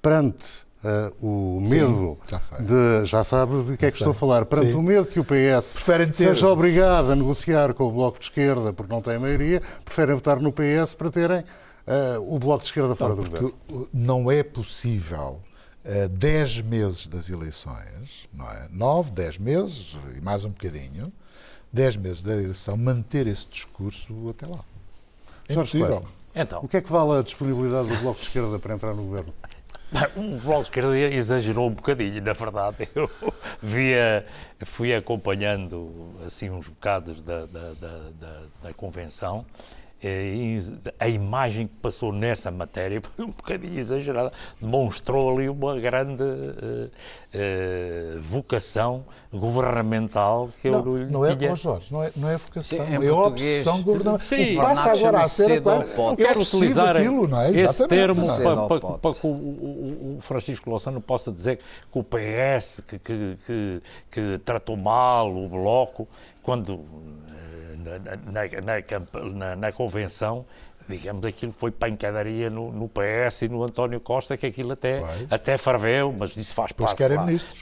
perante ah, o medo já sei. de. Já sabe de que é que sei. estou a falar. Perante Sim. o medo que o PS seja obrigado a negociar com o Bloco de Esquerda porque não tem maioria, preferem votar no PS para terem ah, o Bloco de Esquerda fora do governo. Uh, não é possível, a 10 meses das eleições, não é? 9, 10 meses e mais um bocadinho, 10 meses da eleição, manter esse discurso até lá. É impossível. Então, O que é que vale a disponibilidade do Bloco de Esquerda para entrar no governo? O Bloco de Esquerda exagerou um bocadinho, na verdade. Eu via, fui acompanhando assim uns bocados da, da, da, da, da convenção a imagem que passou nessa matéria foi um bocadinho exagerada. Demonstrou ali uma grande eh, eh, vocação governamental que eu Não, lhe não é, ó Jorge, não é, não é vocação, Sim, é português. opção governamental. Sim. o que passa agora a ser é quero utilizar aquilo, não é? esse Exatamente, termo não é? Para, para- para que o, o- o Francisco Louçã possa dizer que o PS que, que- que- que tratou mal o Bloco, quando na, na- na na convenção, digamos, aquilo foi pancadaria no, no PS e no António Costa, que aquilo até, até ferveu, mas isso faz Pois parte lá,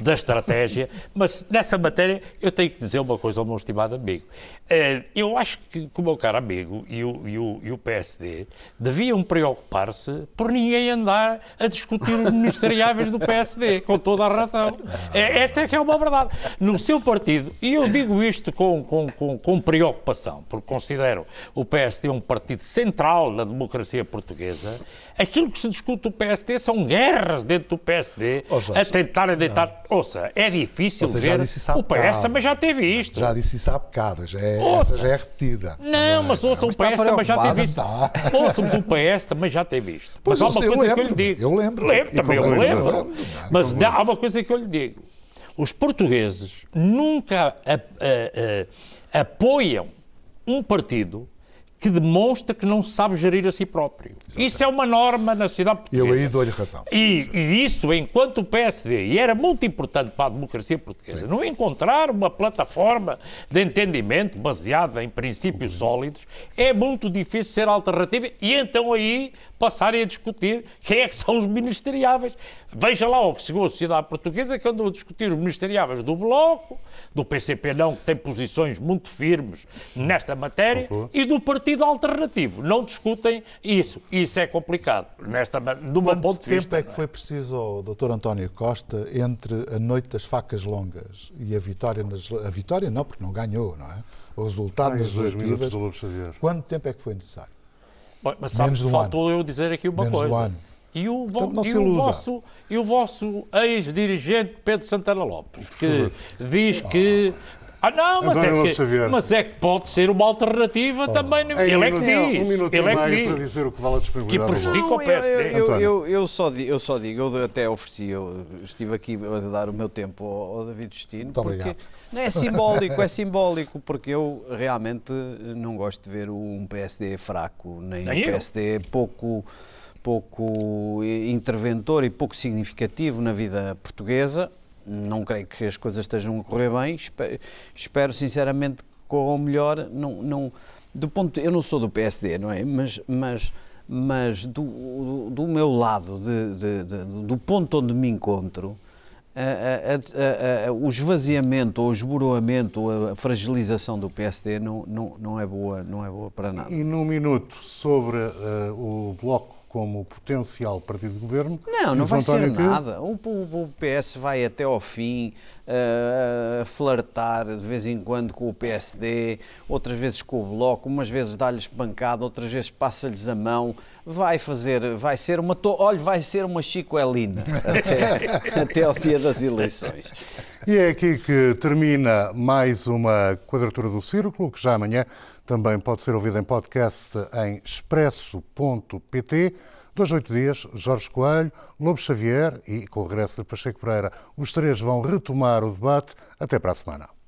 da estratégia. Mas nessa matéria eu tenho que dizer uma coisa ao meu estimado amigo. Eh, Eu acho que, que o meu caro amigo e o, e o- e o PSD deviam preocupar-se por ninguém andar a discutir os ministeriáveis do PSD, com toda a razão. É, Esta é que é uma verdade. No seu partido, e eu digo isto com, com, com, com preocupação, porque considero o PSD um partido central central na democracia portuguesa, aquilo que se discute no PSD são guerras dentro do PSD Oh, Jorge, a tentar deitar. Ouça, é difícil já ver. O PS também já teve isto. Já disse isso há bocado, já é, Ouça. essa já é repetida. Não, mas ouça, o PS também já teve isto. Ouça, o PS também já teve isto. Mas há eu uma eu coisa que eu lhe lembro, digo. eu lembro. Lembro, também eu com- lembro. eu lembro, Mas há uma coisa que eu lhe digo. Os portugueses nunca a- a- a- apoiam um partido que demonstra que não sabe gerir a si próprio. Isso é uma norma na sociedade portuguesa. Eu aí dou-lhe razão. E, e isso, enquanto o PSD, e era muito importante para a democracia portuguesa, não encontrar uma plataforma de entendimento baseada em princípios sólidos, é muito difícil ser alternativa e então aí passarem a discutir quem é que são os ministeriáveis. Veja lá o que chegou a sociedade portuguesa que andou a discutir os ministeriáveis do Bloco, do PCP não, que tem posições muito firmes nesta matéria, e do Partido Alternativo. Não discutem isso. Isso é complicado, nesta, do meu Quanto ponto de tempo vista. é que foi preciso ao Dr. António Costa entre a noite das facas longas e a vitória nas a vitória não, porque não ganhou, não é? O resultado Ai, nas os dois minutos legislativas. Quanto tempo é que foi necessário? Mas sabe, Menos faltou eu dizer aqui uma Menos coisa. ano. E o, Portanto, e o vosso, e o vosso ex-dirigente Pedro Santana Lopes, que diz que. Ah, não, mas é, que, mas é que pode ser uma alternativa também. Em Ele é que um diz. minuto, um minuto ele e é que meio para diz. dizer o que vale a Que disponibilidade. do prejudica Bloco. o PSD. eu, António. eu, eu só digo, eu só digo, eu até ofereci, eu estive aqui a dar o meu tempo ao, ao David Destino, Muito porque obrigado. não é simbólico, é simbólico, porque eu realmente não gosto de ver um PSD fraco, nem, Nem um eu. PSD pouco, pouco interventor e pouco significativo na vida portuguesa. Não creio que as coisas estejam a correr bem. Espero, espero sinceramente que corram melhor. Não, não, do ponto, eu não sou do PSD, não é? Mas, mas, mas do, do, do meu lado, de, de- de- do ponto onde me encontro, a- a- a- o esvaziamento ou o esboroamento ou a fragilização do PSD não, não, não, é boa, não é boa para nada. E num minuto sobre eh, o Bloco como potencial partido de governo. Não, não vai ser que- nada. O, o- o PS vai até ao fim uh, flertar de vez em quando com o PSD, outras vezes com o Bloco, umas vezes dá-lhes pancada, outras vezes passa-lhes a mão. Vai fazer, vai ser uma, to- olha, vai ser uma chicoelina até, até ao dia das eleições. E é aqui que termina mais uma quadratura do Círculo, que já amanhã também pode ser ouvida em podcast em expresso.pt. Dois, oito dias, Jorge Coelho, Lobo Xavier e, com o regresso de Pacheco Pereira, os três vão retomar o debate. Até para a semana.